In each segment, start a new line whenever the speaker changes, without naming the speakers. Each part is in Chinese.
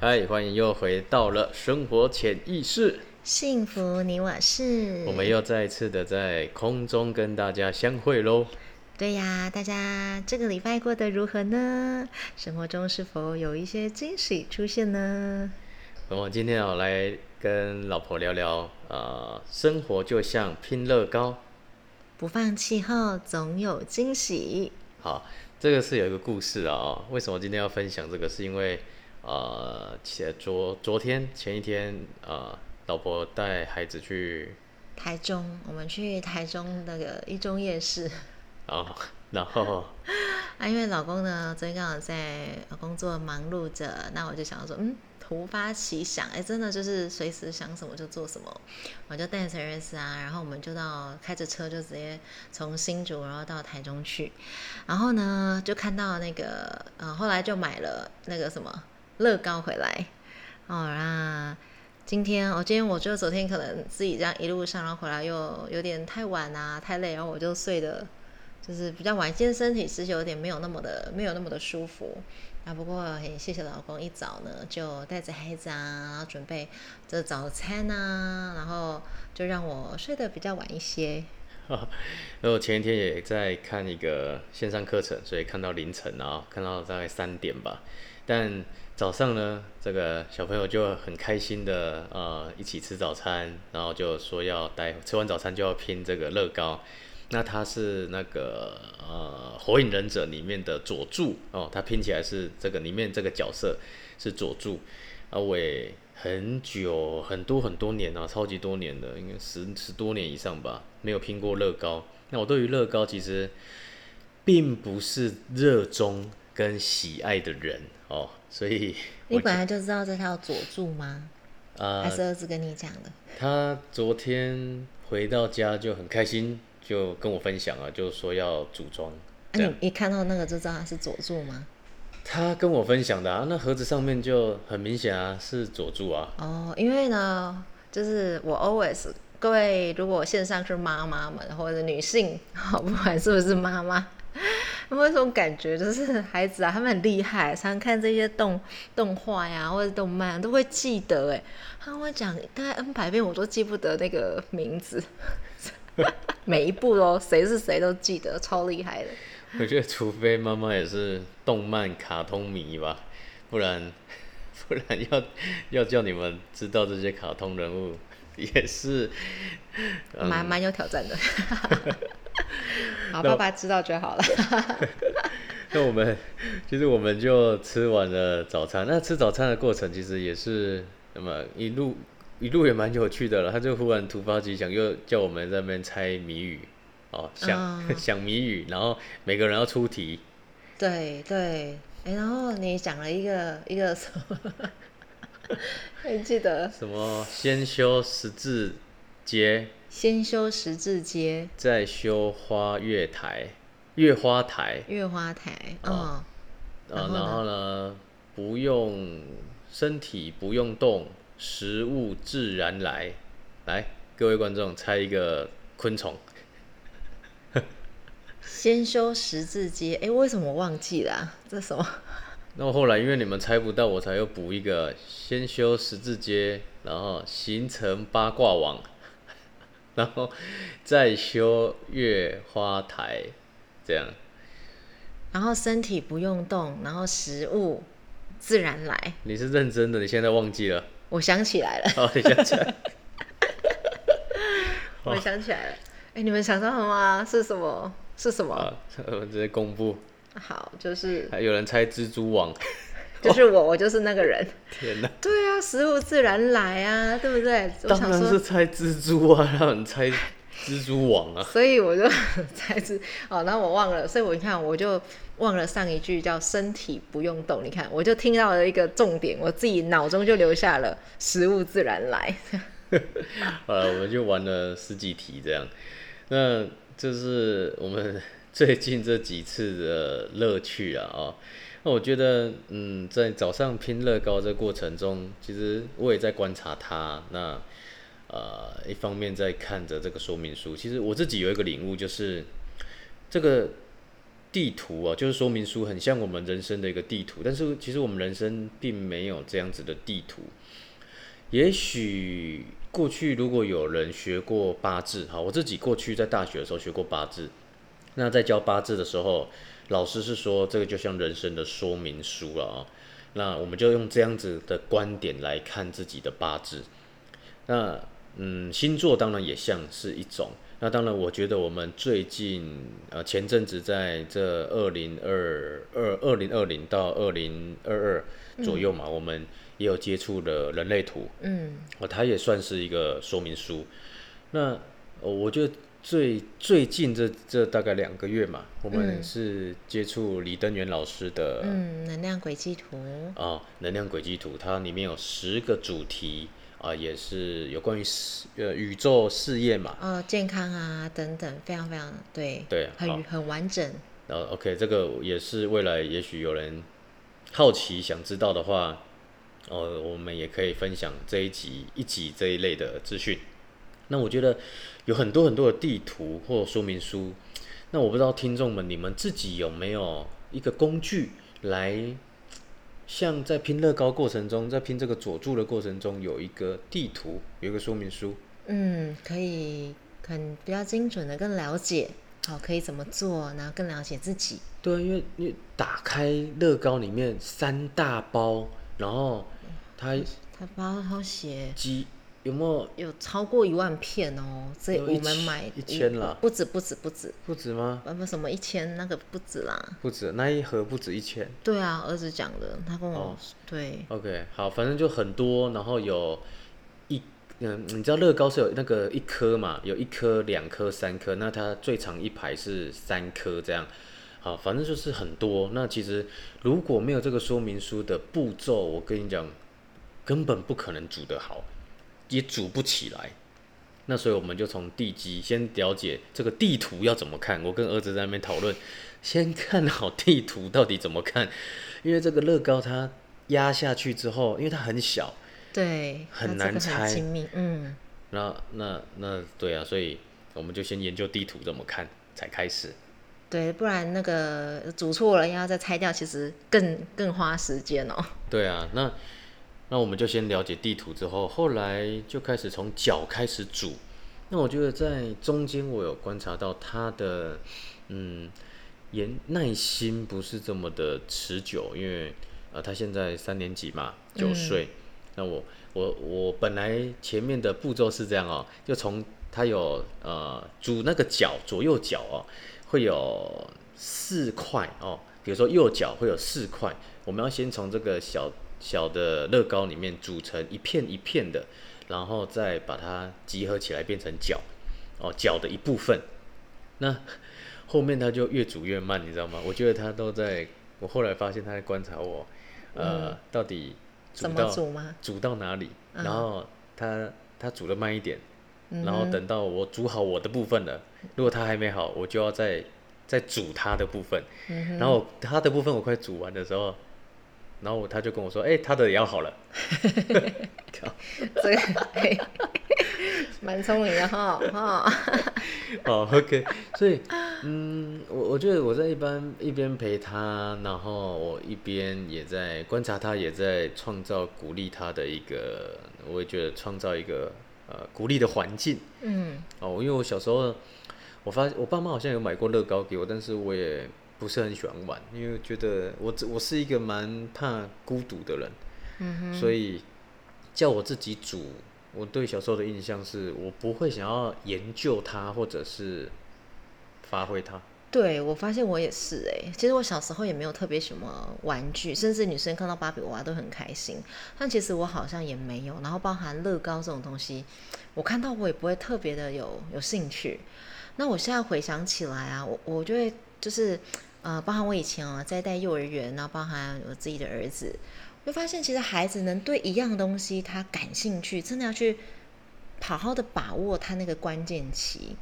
嗨，欢迎又回到了生活潜意识，
幸福你我是。
我们又再一次的在空中跟大家相会喽。
对呀，大家这个礼拜过得如何呢？生活中是否有一些惊喜出现呢？
我今天要来跟老婆聊聊，呃，生活就像拼乐高，
不放弃后总有惊喜。
好，这个是有一个故事啊。为什么今天要分享这个？是因为呃，前昨昨天前一天，呃，老婆带孩子去
台中，我们去台中那个一中夜市。
哦，然后
啊，因为老公呢，昨天刚好在工作忙碌着，那我就想说，嗯，突发奇想，哎，真的就是随时想什么就做什么，我就带着 S 啊，然后我们就到开着车就直接从新竹然后到台中去，然后呢就看到那个，呃，后来就买了那个什么乐高回来，哦，那今天我今天我就昨天可能自己这样一路上然后回来又有点太晚啊，太累，然后我就睡的。就是比较晚，今天身体其实有点没有那么的没有那么的舒服啊。不过很谢谢老公，一早呢就带着孩子啊，然后准备这早餐啊，然后就让我睡得比较晚一些。
那我前一天也在看一个线上课程，所以看到凌晨啊，看到大概三点吧。但早上呢，这个小朋友就很开心的呃一起吃早餐，然后就说要待吃完早餐就要拼这个乐高。那他是那个呃《火影忍者》里面的佐助哦，他拼起来是这个里面这个角色是佐助啊，我也很久很多很多年啊，超级多年的，应该十十多年以上吧，没有拼过乐高。那我对于乐高其实并不是热衷跟喜爱的人哦，所以
你本来就知道这套佐助吗？啊，还是儿子跟你讲的？
他昨天回到家就很开心。就跟我分享啊，就说要组装。
你一看到那个就知道他是佐助吗？
他跟我分享的啊，那盒子上面就很明显啊，是佐助啊。
哦，因为呢，就是我 always 各位，如果线上是妈妈们或者女性，好 不管是不是妈妈，有没有种感觉，就是 孩子啊，他们很厉害，常常看这些动动画呀或者动漫都会记得，哎，他会讲大概 N 百遍，我都记不得那个名字。每一部哦，谁是谁都记得，超厉害的。
我觉得，除非妈妈也是动漫卡通迷吧，不然 不然要要叫你们知道这些卡通人物，也是
蛮蛮有挑战的。好，爸爸知道就好了。
那我们其实我们就吃完了早餐。那吃早餐的过程其实也是那么一路。一路也蛮有趣的了，他就忽然突发奇想，又叫我们在那边猜谜语，哦，想想谜语，然后每个人要出题。
对对，哎，然后你讲了一个一个什么？还记得？
什么？先修十字街。
先修十字街。
再修花月台。月花台。
月花台。嗯。然
后呢？不用身体，不用动。食物自然来，来，各位观众猜一个昆虫。
先修十字街，哎，为什么我忘记了？这什么？
那后来因为你们猜不到，我才又补一个：先修十字街，然后形成八卦网，然后再修月花台，这样。
然后身体不用动，然后食物自然来。
你是认真的？你现在忘记了？
我想起来了，
哦，你想起来，
我想起来了。哎，你们想到了吗？是什么？是什么？
我直接公布。
好，就是
还有人猜蜘蛛网，
就是我，我就是那个人。
天哪！
对啊，食物自然来啊，对不对？
当然是猜蜘蛛啊，让人猜。蜘蛛网啊，
所以我就猜蜘哦，然后我忘了，所以我你看我就忘了上一句叫身体不用动，你看我就听到了一个重点，我自己脑中就留下了食物自然来。
呃，我们就玩了十几题这样，那就是我们 最近这几次的乐趣啊啊，那我觉得嗯，在早上拼乐高这过程中，其实我也在观察他那。呃，一方面在看着这个说明书，其实我自己有一个领悟，就是这个地图啊，就是说明书，很像我们人生的一个地图，但是其实我们人生并没有这样子的地图。也许过去如果有人学过八字，哈，我自己过去在大学的时候学过八字，那在教八字的时候，老师是说这个就像人生的说明书了啊。那我们就用这样子的观点来看自己的八字。那嗯，星座当然也像是一种。那当然，我觉得我们最近呃前阵子在这二零二二二零二零到二零二二左右嘛，我们也有接触了人类图。嗯，哦，它也算是一个说明书。那我觉得最最近这这大概两个月嘛，我们是接触李登元老师的
嗯能量轨迹图。
啊，能量轨迹图，它里面有十个主题。啊，也是有关于事呃宇宙事业嘛，
哦健康啊等等，非常非常对
对，
很很完整。
然后 OK，这个也是未来也许有人好奇想知道的话，哦，我们也可以分享这一集一集这一类的资讯。那我觉得有很多很多的地图或说明书，那我不知道听众们你们自己有没有一个工具来。像在拼乐高过程中，在拼这个佐助的过程中，有一个地图，有一个说明书。
嗯，可以很比较精准的更了解，好，可以怎么做，然后更了解自己。
对，因为因为打开乐高里面三大包，然后它
它包好写
几。有没有
有超过一万片哦？这我们买
一千了，
不止不止不止
不止吗？
不什么一千那个不止啦，
不止那一盒不止一千。
对啊，儿子讲的，他跟我对。
OK，好，反正就很多，然后有一嗯，你知道乐高是有那个一颗嘛？有一颗、两颗、三颗，那它最长一排是三颗这样。好，反正就是很多。那其实如果没有这个说明书的步骤，我跟你讲，根本不可能煮得好。也组不起来，那所以我们就从地基先了解这个地图要怎么看。我跟儿子在那边讨论，先看好地图到底怎么看，因为这个乐高它压下去之后，因为它很小，
对，
很难拆，
嗯，
那那那对啊，所以我们就先研究地图怎么看才开始，
对，不然那个组错了要再拆掉，其实更更花时间哦。
对啊，那。那我们就先了解地图之后，后来就开始从脚开始煮。那我觉得在中间我有观察到他的，嗯，严耐心不是这么的持久，因为呃他现在三年级嘛，九岁。那我我我本来前面的步骤是这样哦，就从他有呃煮那个脚左右脚哦，会有四块哦，比如说右脚会有四块，我们要先从这个小。小的乐高里面组成一片一片的，然后再把它集合起来变成脚，哦，脚的一部分。那后面它就越煮越慢，你知道吗？我觉得他都在，我后来发现他在观察我，呃，到底
煮到
煮到哪里？然后他他煮的慢一点，然后等到我煮好我的部分了，如果他还没好，我就要再再煮他的部分。然后他的部分我快煮完的时候。然后他就跟我说：“哎，他的也要好了。”
这个蛮聪明的哈，哈。
哦，OK。所以，嗯，我我觉得我在一般一边陪他，然后我一边也在观察他，也在创造鼓励他的一个，我也觉得创造一个呃鼓励的环境。嗯。哦，因为我小时候，我发现我爸妈好像有买过乐高给我，但是我也。不是很喜欢玩，因为觉得我我是一个蛮怕孤独的人，嗯所以叫我自己煮，我对小时候的印象是我不会想要研究它或者是发挥它。
对，我发现我也是哎，其实我小时候也没有特别什么玩具，甚至女生看到芭比娃娃都很开心，但其实我好像也没有。然后包含乐高这种东西，我看到我也不会特别的有有兴趣。那我现在回想起来啊，我我就会就是。呃，包含我以前啊，在带幼儿园，然后包含我自己的儿子，会发现其实孩子能对一样东西他感兴趣，真的要去好好的把握他那个关键期，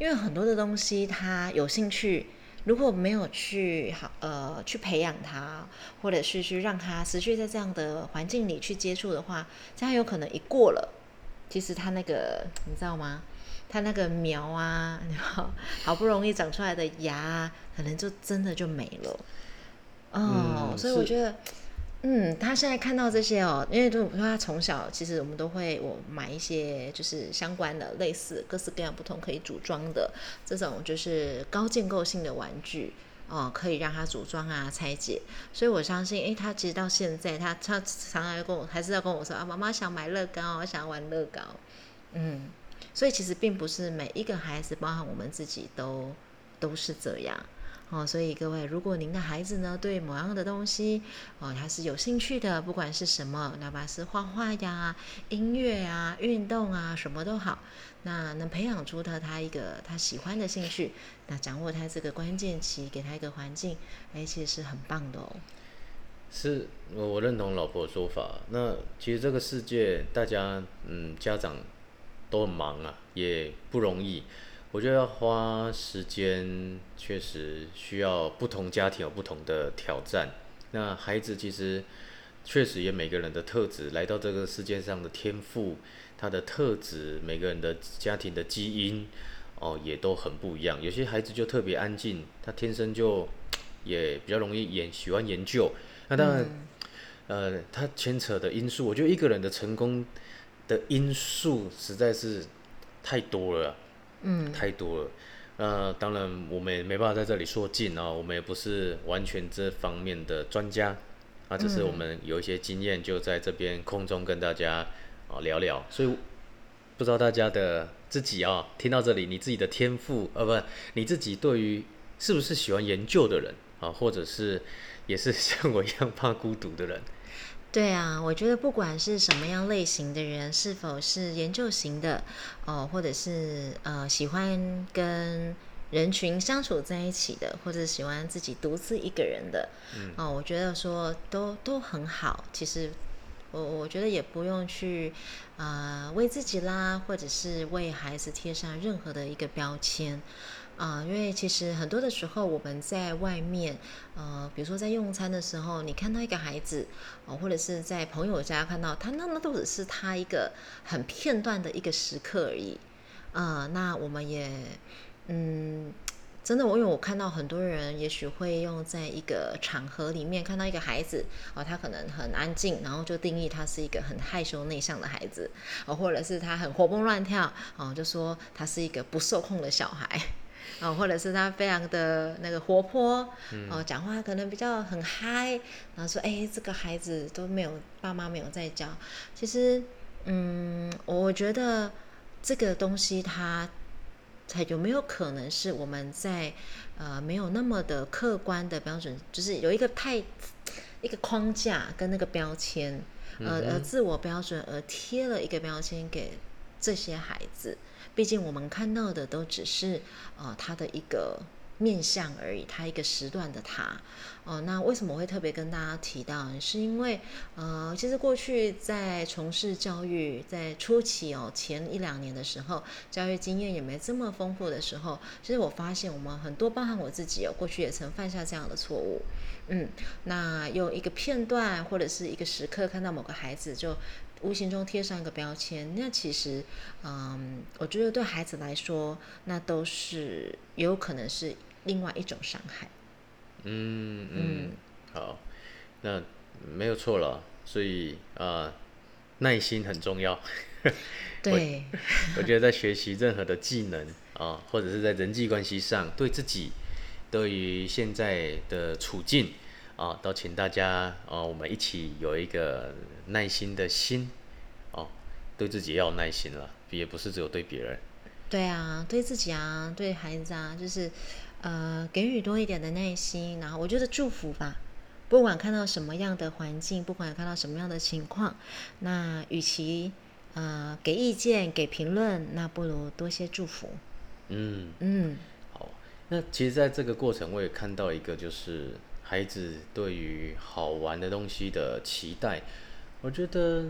因为很多的东西他有兴趣，如果没有去好呃去培养他，或者是去让他持续在这样的环境里去接触的话，这样有可能一过了，其实他那个你知道吗？他那个苗啊，然后好不容易长出来的芽，可能就真的就没了。哦，所以我觉得。嗯，他现在看到这些哦，因为就说他从小其实我们都会我买一些就是相关的类似各式各样不同可以组装的这种就是高建构性的玩具哦，可以让他组装啊拆解。所以我相信，诶，他其实到现在他他常常跟我还是要跟我说啊，妈妈想买乐高，我想玩乐高。嗯，所以其实并不是每一个孩子，包含我们自己都都是这样。哦，所以各位，如果您的孩子呢对某样的东西哦，他是有兴趣的，不管是什么，哪怕是画画呀、音乐啊、运动啊，什么都好，那能培养出他他一个他喜欢的兴趣，那掌握他这个关键期，给他一个环境，哎，其实是很棒的哦。
是我我认同老婆的说法。那其实这个世界，大家嗯，家长都很忙啊，也不容易。我觉得要花时间，确实需要不同家庭有不同的挑战。那孩子其实确实也每个人的特质，来到这个世界上的天赋，他的特质，每个人的家庭的基因，哦，也都很不一样。有些孩子就特别安静，他天生就 也比较容易研喜欢研究。那当然，呃，他牵扯的因素，我觉得一个人的成功的因素实在是太多了。
嗯，
太多了。那当然，我们也没办法在这里说尽啊。我们也不是完全这方面的专家，啊，只是我们有一些经验，就在这边空中跟大家啊聊聊。所以，不知道大家的自己啊，听到这里，你自己的天赋，呃，不，你自己对于是不是喜欢研究的人啊，或者是也是像我一样怕孤独的人。
对啊，我觉得不管是什么样类型的人，是否是研究型的，哦，或者是呃喜欢跟人群相处在一起的，或者喜欢自己独自一个人的，哦，我觉得说都都很好。其实我我觉得也不用去啊为自己啦，或者是为孩子贴上任何的一个标签。啊，因为其实很多的时候，我们在外面，呃，比如说在用餐的时候，你看到一个孩子，哦，或者是在朋友家看到他，那那都只是他一个很片段的一个时刻而已。呃，那我们也，嗯，真的，我因为我看到很多人，也许会用在一个场合里面看到一个孩子，哦，他可能很安静，然后就定义他是一个很害羞内向的孩子，哦，或者是他很活蹦乱跳，哦，就说他是一个不受控的小孩。哦，或者是他非常的那个活泼，哦，讲话可能比较很嗨，然后说，哎，这个孩子都没有爸妈没有在教。其实，嗯，我觉得这个东西它，它有没有可能是我们在呃没有那么的客观的标准，就是有一个太一个框架跟那个标签，呃呃自我标准而贴了一个标签给这些孩子。毕竟我们看到的都只是呃他的一个面相而已，他一个时段的他哦。那为什么会特别跟大家提到？是因为呃，其实过去在从事教育在初期哦前一两年的时候，教育经验也没这么丰富的时候，其实我发现我们很多，包含我自己哦，过去也曾犯下这样的错误。嗯，那用一个片段或者是一个时刻看到某个孩子就。无形中贴上一个标签，那其实，嗯，我觉得对孩子来说，那都是有可能是另外一种伤害。
嗯嗯，好，那没有错了，所以啊，耐心很重要。
对，
我觉得在学习任何的技能啊，或者是在人际关系上，对自己，对于现在的处境。啊，都请大家啊，我们一起有一个耐心的心，哦，对自己要有耐心了，也不是只有对别人。
对啊，对自己啊，对孩子啊，就是呃，给予多一点的耐心，然后我觉得祝福吧。不管看到什么样的环境，不管看到什么样的情况，那与其呃给意见、给评论，那不如多些祝福。
嗯
嗯，
好。那其实，在这个过程，我也看到一个，就是。孩子对于好玩的东西的期待，我觉得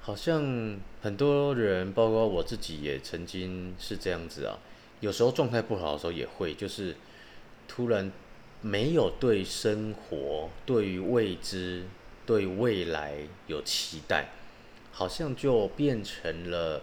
好像很多人，包括我自己，也曾经是这样子啊。有时候状态不好的时候也会，就是突然没有对生活、对于未知、对未来有期待，好像就变成了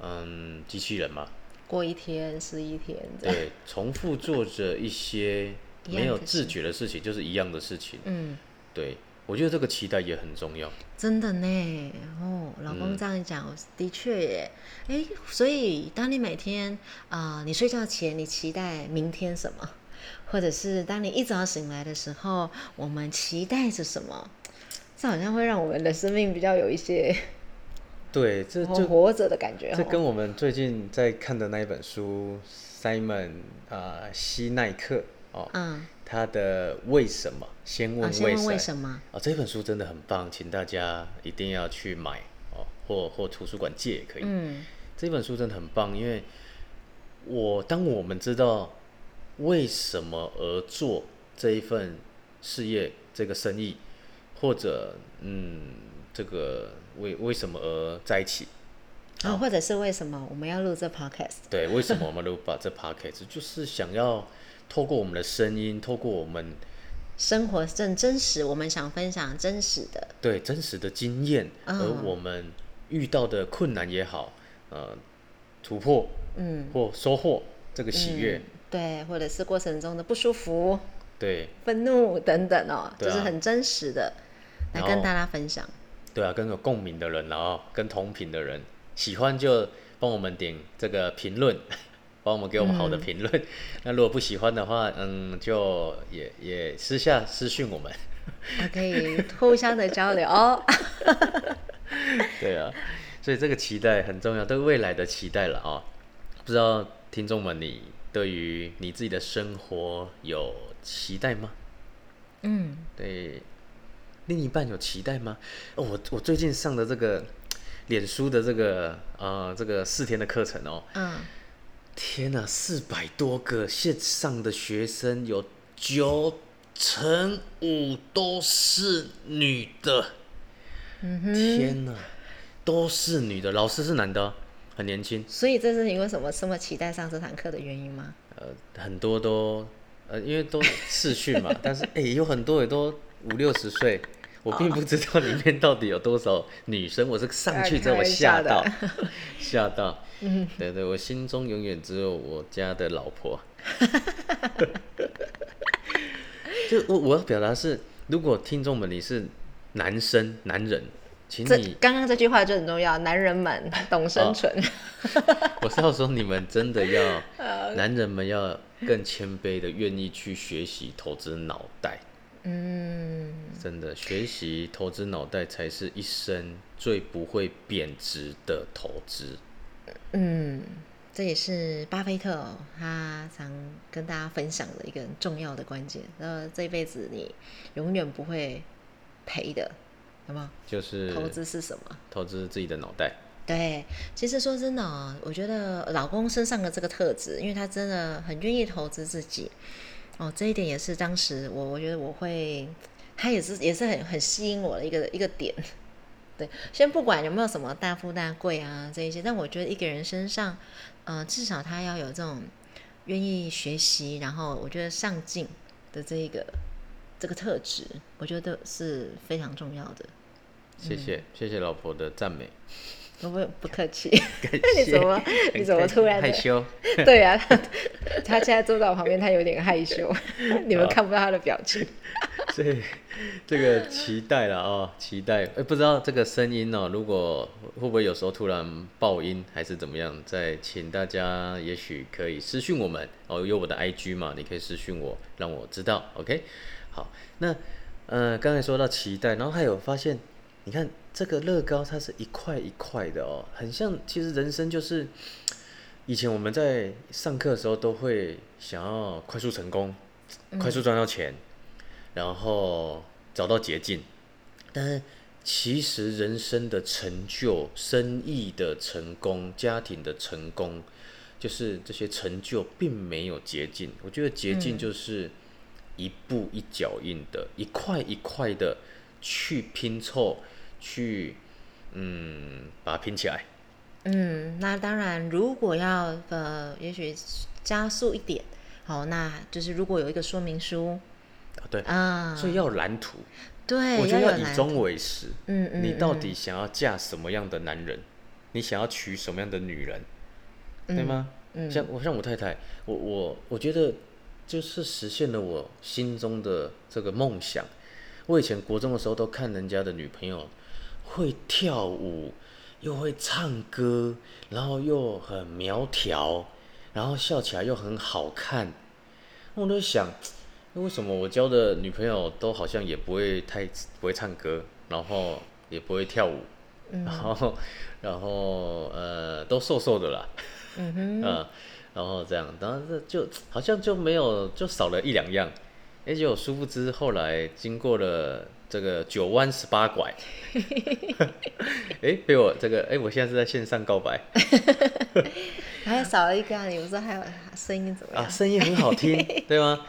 嗯机器人嘛，
过一天是一天，
对，重复做着一些没有自觉的事情，就是一样的事情。
嗯，
对，我觉得这个期待也很重要。
真的呢。哦，老公这样一讲，的确耶。哎，所以当你每天啊、呃你睡觉前你期待明天什么，或者是当你一早醒来的时候，我们期待着什么，这好像会让我们的生命比较有一些
对，这
活
就
活着的感觉。哦
这跟我们最近在看的那一本书，Simon 啊、西奈克哦，
嗯
他的为什么先
啊，
问为
为什么？
哦，这本书真的很棒，请大家一定要去买哦，或或图书馆借也可以。
嗯
这本书真的很棒，因为我当我们知道为什么而做这一份事业、这个生意，或者嗯，这个为为什么而在一起，
啊，或者是为什么我们要录这 podcast？
对，为什么我们录把这 podcast？就是想要透过我们的声音，透过我们
生活正真实，我们想分享真实的。
对真实的经验，
嗯。
而我们遇到的困难也好，呃，突破
嗯，
或收获这个喜悦，
嗯对，或者是过程中的不舒服、
对。
愤怒等等哦，
对啊。
就是很真实的来
然后
跟大家分享。
对啊，跟有共鸣的人，然后跟同频的人，喜欢就帮我们点这个评论，帮我们给我们好的评论。那如果不喜欢的话，嗯，就也也私下私讯我们。
啊 可以互相的交流哦。
对啊，所以这个期待很重要，对未来的期待了啊、不知道听众们，你对于你自己的生活有期待吗？
嗯，
对另一半有期待吗？哦，我我最近上的这个脸书的这个呃这个四天的课程哦，
嗯，
天呐，四百多个线上的学生，有九成五都是女的。
嗯哼，
天呐，都是女的，老师是男的哦，很年轻，
所以这是你为什么这么期待上这堂课的原因吗？
呃，很多都呃，因为都视讯嘛，但是哎、有很多也都五六十岁。我并不知道里面到底有多少女生，我是上去之后我吓到，吓到。
嗯，
对对，我心中永远只有我家的老婆。就我我要表达是，如果听众们你是男生男人，请你，
刚刚这句话就很重要，男人们 懂生存。
我是要说你们真的要，
呃
男人们要更谦卑的，愿意去学习投资脑袋。
嗯，
真的，学习投资脑袋才是一生最不会贬值的投资。
嗯，这也是巴菲特、哦、他常跟大家分享的一个很重要的关键。那，这一辈子你永远不会赔的，有没有？
就是
投资是什么？
投资自己的脑袋。
对，其实说真的哦，我觉得老公身上的这个特质，因为他真的很愿意投资自己，哦，这一点也是当时我我觉得我会，他也是也是很很吸引我的一个一个点。对，先不管有没有什么大富大贵啊这一些，但我觉得一个人身上，呃，至少他要有这种愿意学习，然后我觉得上进的这一个这个特质，我觉得是非常重要的。
谢谢，谢谢老婆的赞美。
不不不客气，
感
你怎么你怎么突然
害羞？
对啊，他他现在坐在我旁边，他有点害羞，你们看不到他的表情。
所以这个期待了哦，期待。哎、不知道这个声音哦，如果会不会有时候突然爆音还是怎么样？再请大家也许可以私讯我们哦，有我的 IG 嘛，你可以私讯我，让我知道。OK，好，那呃刚才说到期待，然后还有发现，你看这个乐高它是一块一块的哦，很像其实人生就是。以前我们在上课的时候都会想要快速成功，快速赚到钱，然后找到捷径。但是其实人生的成就、生意的成功、家庭的成功，就是这些成就并没有捷径。我觉得捷径就是一步一脚印的，一块一块的去拼凑，去嗯把它拼起来。
嗯，那当然，如果要呃，也许加速一点，好，那就是如果有一个说明书
啊对，
啊，
所以要有蓝图。
对，
我觉得
要
以终为始。
嗯嗯，
你到
嗯
底想要嫁什么样的男人？你想要娶什么样的女人，对吗？嗯像我像我太太，我我我觉得就是实现了我心中的这个梦想。我以前国中的时候都看人家的女朋友会跳舞，又会唱歌，然后又很苗条，然后笑起来又很好看。我都想，为什么我交的女朋友都好像也不会太不会唱歌，然后也不会跳舞，然后然后呃都瘦瘦的啦。嗯哼，啊，然后这样，当然这就好像就没有，就少了一两样，哎，就殊不知后来经过了这个九弯十八拐，哎，被我这个，哎，我现在是在线上告白，
还少了一个啊，你不是还有声音怎么样？
啊，声音很好听，对吗？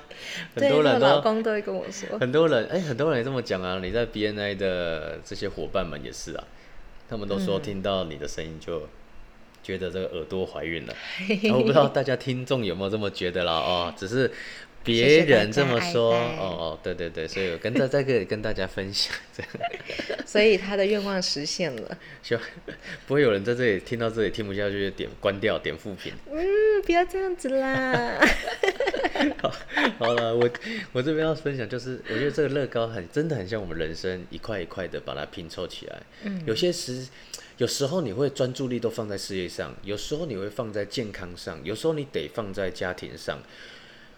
很多人老公都会跟我说，
很多人，哎，很多人也这么讲啊，你在 BNI 的这些伙伴们也是啊，他们都说听到你的声音就。觉得这个耳朵怀孕了，我不知道大家听众有没有这么觉得啦哦，只是别人这么说哦哦，对对对，所以我跟在在这里跟大家分享这样，
所以他的愿望实现了，
希望不会有人在这里听到这里听不下去，点关掉点复评。
嗯，不要这样子啦。
好，好了，我我这边要分享就是，我觉得这个乐高很真的很像我们人生一块一块的把它拼凑起来，嗯，有些时。有时候你会专注力都放在事业上，有时候你会放在健康上，有时候你得放在家庭上。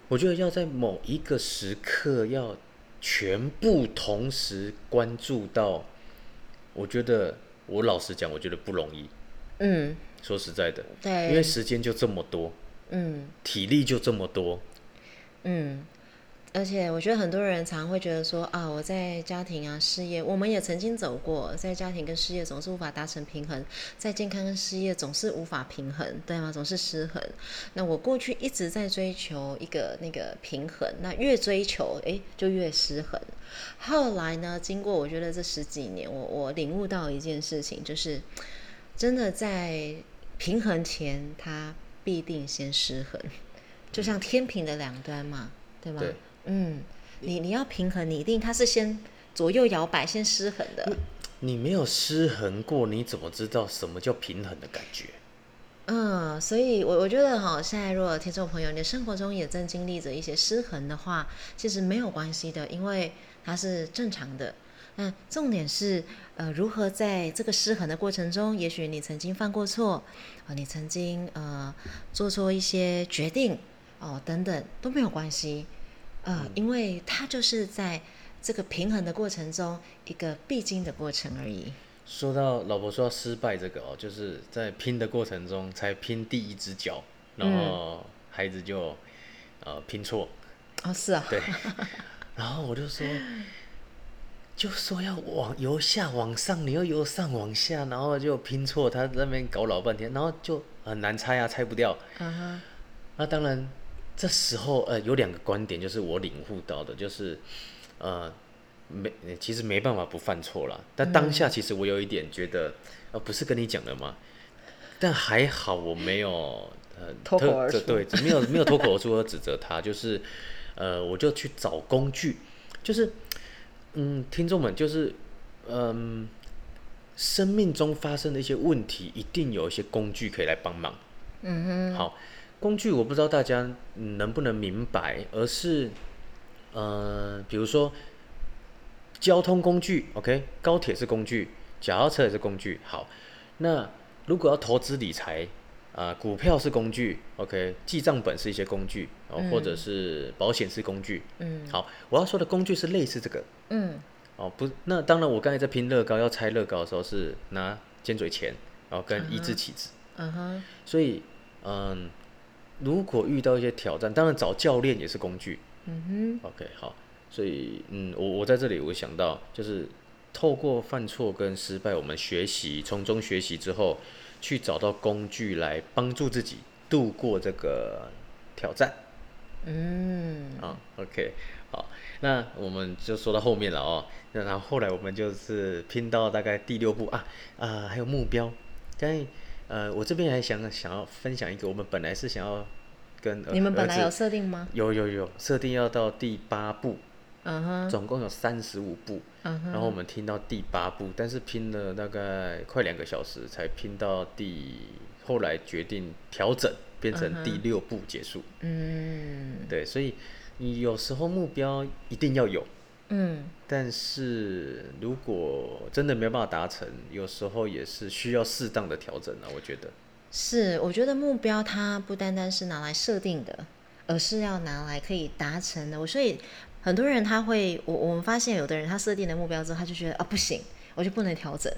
我觉得要在某一个时刻要全部同时关注到，我觉得我老实讲，我觉得不容易。嗯，说实在的，
对，
因为时间就这么多，嗯，体力就这么多，
嗯。而且我觉得很多人常会觉得说啊，我在家庭啊、事业，我们也曾经走过，在家庭跟事业总是无法达成平衡，在健康跟事业总是无法平衡，对吗？总是失衡。那我过去一直在追求一个那个平衡，那越追求哎就越失衡。后来呢，经过我觉得这十几年，我我领悟到一件事情，就是真的在平衡前，它必定先失衡，就像天平的两端嘛，对吗？嗯，你你要平衡，你一定它是先左右摇摆，先失衡的。
你没有失衡过，你怎么知道什么叫平衡的感觉？
嗯，所以，我我觉得哈，现在如果听众朋友，你的生活中也正经历着一些失衡的话，其实没有关系的，因为它是正常的。嗯重点是，呃，如何在这个失衡的过程中，也许你曾经犯过错，啊，你曾经呃做错一些决定，哦，等等都没有关系。呃，因为它就是在这个平衡的过程中一个必经的过程而已。
说到老婆说失败这个哦，就是在拼的过程中才拼第一只脚，然后孩子就呃拼错。
哦，是啊。
对。然后我就说，就说要往由下往上，你要由上往下，然后就拼错，他那边搞老半天，然后就很难拆啊，拆不掉。嗯哼。那当然。这时候，呃，有两个观点，就是我领悟到的，就是，呃，没，其实没办法不犯错了。但当下，其实我有一点觉得，呃，不是跟你讲了吗？但还好我没有，
呃，脱口而出，
对，没有没有脱口而出和指责他，就是，呃，我就去找工具，就是，嗯，听众们，就是，嗯，生命中发生的一些问题，一定有一些工具可以来帮忙。嗯哼，好。工具我不知道大家能不能明白，而是，呃，比如说交通工具，OK，高铁是工具，脚踏车也是工具。好，那如果要投资理财啊，股票是工具，OK，记账本是一些工具，哦，或者是保险是工具。嗯，好，我要说的工具是类似这个。嗯，哦，不，那当然，我刚才在拼乐高要拆乐高的时候是拿尖嘴钳，然后跟一字起子。嗯哼，所以，嗯。如果遇到一些挑战，当然找教练也是工具。嗯哼。OK，好，所以嗯，我我在这里我想到，就是透过犯错跟失败，我们学习从中学习之后，去找到工具来帮助自己度过这个挑战。嗯。啊，OK，好，那我们就说到后面了哦。那然后后来我们就是拼到大概第六步啊啊，还有目标，刚。呃，我这边还想想要分享一个，我们本来是想要跟
你们本来有设定吗？
有有有设定要到第八步，
嗯哼，
总共有三十五步，
嗯哼，
然后我们听到第八步，但是拼了大概快两个小时才拼到第，后来决定调整变成第六步结束。
嗯
对，所以你有时候目标一定要有，
嗯，
但是如果真的没有办法达成，有时候也是需要适当的调整啊，我觉得。
是，我觉得目标它不单单是拿来设定的，而是要拿来可以达成的。我所以很多人他会，我我们发现有的人他设定了目标之后，他就觉得啊不行，我就不能调整，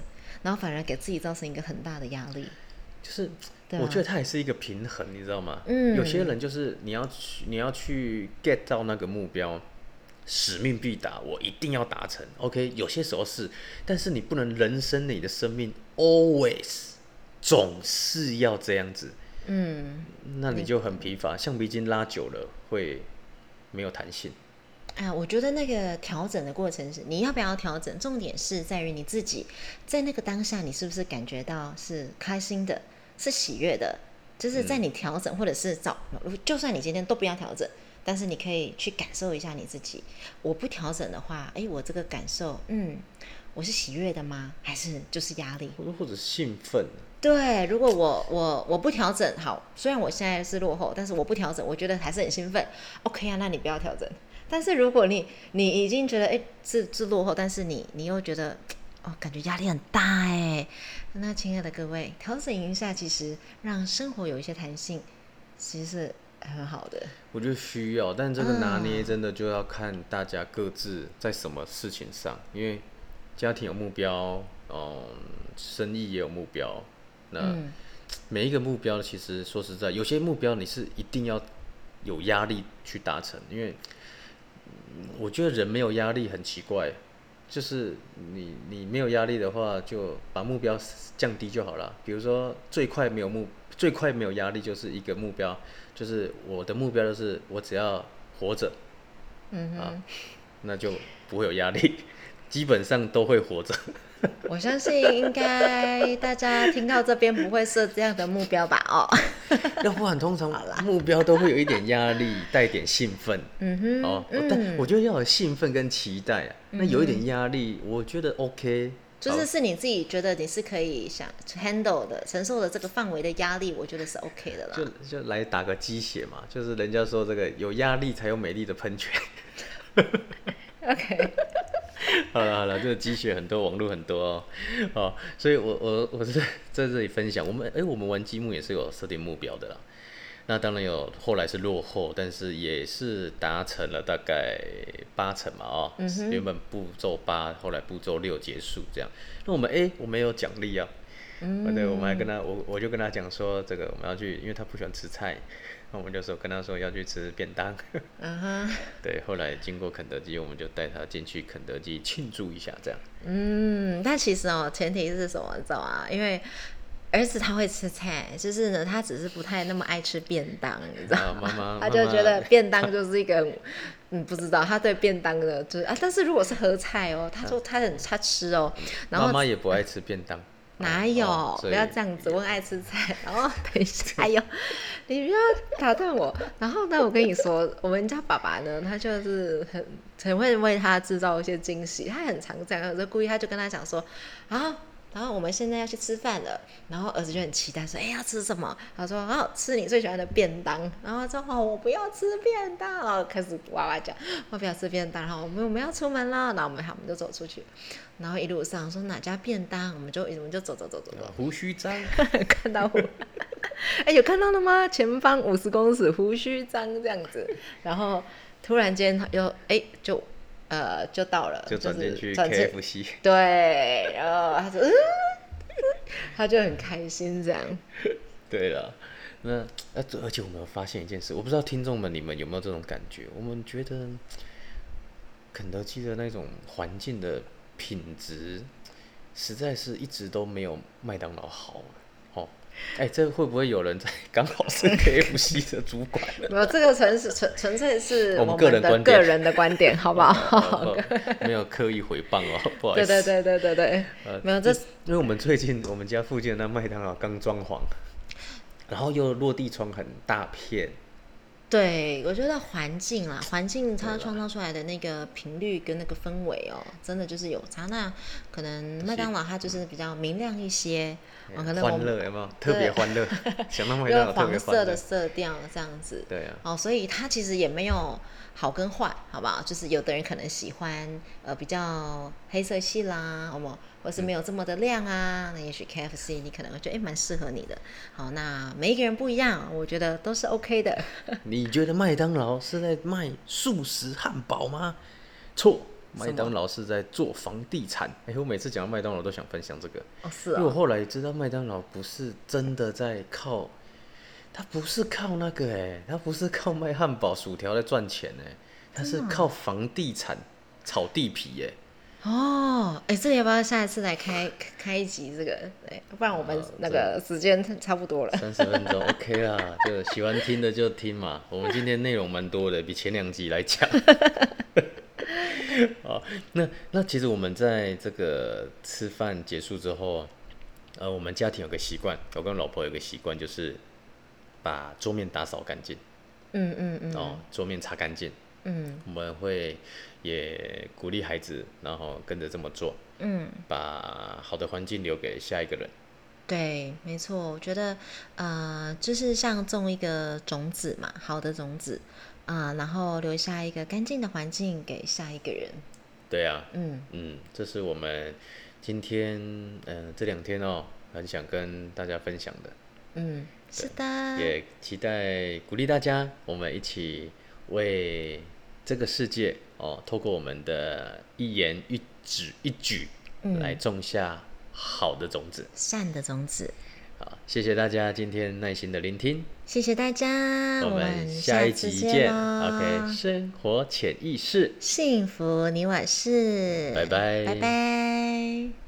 然后反而给自己造成一个很大的压力。
就是我觉得它也是一个平衡，你知道吗？
嗯
有些人就是你要去你要去 get 到那个目标，使命必达，我一定要达成。OK，有些时候是，但是你不能人生你的生命 always 总是要这样子，
嗯，
那你就很疲乏，橡皮筋拉久了会没有弹性。
啊，我觉得那个调整的过程是你要不要调整，重点是在于你自己在那个当下，你是不是感觉到是开心的，是喜悦的，就是在你调整，或者是找，就算你今天都不要调整，但是你可以去感受一下你自己。我不调整的话，哎，我这个感受，嗯，我是喜悦的吗？还是就是压力？
或者或者兴奋，
对，如果我我我不调整，好，虽然我现在是落后，但是我不调整，我觉得还是很兴奋。OK 啊，那你不要调整。但是如果你你已经觉得哎是是落后，但是你你又觉得哦感觉压力很大哎，那亲爱的各位，调整一下，其实让生活有一些弹性，其实是很好的。
我觉得需要，但这个拿捏
嗯
真的就要看大家各自在什么事情上，因为家庭有目标，嗯，生意也有目标，那
嗯
每一个目标其实说实在，有些目标你是一定要有压力去达成，因为嗯我觉得人没有压力很奇怪，就是你你没有压力的话，就把目标降低就好了。比如说最快没有目最快没有压力就是一个目标，就是我的目标就是我只要活着，啊
嗯啊，
那就不会有压力，基本上都会活着。
我相信应该大家听到这边不会设这样的目标吧？哦，
要不然通常目标都会有一点压力，带点兴奋。
嗯哼，
哦，
嗯
但我觉得要有兴奋跟期待啊，那有一点压力，我觉得 OK。
就是是你自己觉得你是可以想 handle 的、承受的这个范围的压力，我觉得是 OK 的啦。
就就来打个鸡血嘛，就是人家说这个有压力才有美丽的喷泉。
OK，
好了好了，这个积雪很多，网络很多哦，哦，所以我我我是在这里分享，我们哎、我们玩积木也是有设定目标的啦。那当然有，后来是落后，但是也是达成了大概八成嘛，哦，原本步骤八，后来步骤六结束这样。那我们哎、我们有奖励啊，嗯，对，我们还跟他，我我就跟他讲说，这个我们要去，因为他不喜欢吃菜，那我们就说跟他说要去吃便当。
嗯哼，
对，后来经过肯德基，我们就带他进去肯德基庆祝一下，这样。
嗯，但其实哦，前提是什么，你知道吗？因为儿子他会吃菜，就是呢，他只是不太那么爱吃便当，你知道吗？他就觉得便当就是一个，嗯，不知道他对便当的，就是啊，但是如果是合菜哦，他说他很他吃哦，然后
妈妈也不爱吃便当，
哪有？
哦
不要这样子，我爱吃菜。然后 等一下，哎呦，你不要打断我。然后呢，我跟你说，我们家爸爸呢，他就是很很会为他制造一些惊喜，他很常这样，有时候故意他就跟他讲说，啊。然后我们现在要去吃饭了，然后儿子就很期待说：“哎，要吃什么？”他说：“哦，吃你最喜欢的便当。”然后他说：“哦，我不要吃便当。”然后开始哇哇叫：“我不要吃便当。”然后我们我们要出门了，然后我们好，我们就走出去，然后一路上说哪家便当，我们就我们就走走走走走，
胡须章，
看到我，哎，有看到了吗？前方五十公尺，胡须章这样子，然后突然间他又哎就呃就到了，
就转进去 KFC，
对，然后他说、嗯、他就很开心这样，
对了，那呃，而且我们有发现一件事，我不知道听众们你们有没有这种感觉？我们觉得肯德基的那种环境的品质，实在是一直都没有麦当劳好。哦，哎，这会不会有人在刚好是 KFC 的主管呢？
没有这个纯是纯纯粹是
我们
们
个人
的个人的观点，好不好？
哦 没有刻意回谤哦，不好意思。
对对对对对对，
呃
没有这
因为我们最近我们家附近的那麦当劳刚装潢，然后又落地窗很大片，
对，我觉得环境啦，环境它创造出来的那个频率跟那个氛围哦，真的就是有差。那可能麦当劳它就是比较明亮一些，哦可能
欢乐有没有？特别欢乐，想到麦
用
当劳特别欢乐
黄色的。色调这样子。
对啊，
哦，所以它其实也没有好跟坏，好不好？就是有的人可能喜欢呃比较黑色系啦，好吗？或是没有这么的亮啊，那也许 KFC 你可能会觉得哎蛮适合你的。好，那每一个人不一样，我觉得都是 OK 的。
你觉得麦当劳是在卖素食汉堡吗？错，麦当劳是在做房地产。哎、我每次讲到麦当劳都想分享这个，
哦，是
因为我
哦，
后来知道麦当劳不是真的在靠，他不是靠那个哎、他不是靠卖汉堡、薯条在赚钱哎、他是靠房地产炒地皮哎、
哦，哎，这个要不要下一次来开开一集这个？对，不然我们那个时间差不多了。
三十分钟 OK 啦，就喜欢听的就听嘛。我们今天内容蛮多的，比前两集来讲。好，那那其实我们在这个吃饭结束之后，呃，我们家庭有个习惯，我跟老婆有个习惯，就是把桌面打扫干净，
嗯嗯嗯
哦，桌面擦干净。
嗯
我们会也鼓励孩子，然后跟着这么做，
嗯。
把好的环境留给下一个人。
对，没错，我觉得，呃，就是像种一个种子嘛，好的种子，啊、然后留下一个干净的环境给下一个人。
对啊，
嗯，
嗯，这是我们今天嗯、呃这两天哦，很想跟大家分享的，
嗯，是的，
也期待鼓励大家，我们一起为这个世界哦，透过我们的一言一指一举，
嗯
来种下好的种子。
善的种子。
好，谢谢大家今天耐心的聆听，
谢谢大家，
我
们
们下一
次
集见。
喽
OK，生活潜意识。
幸福你我是，
拜拜
拜拜。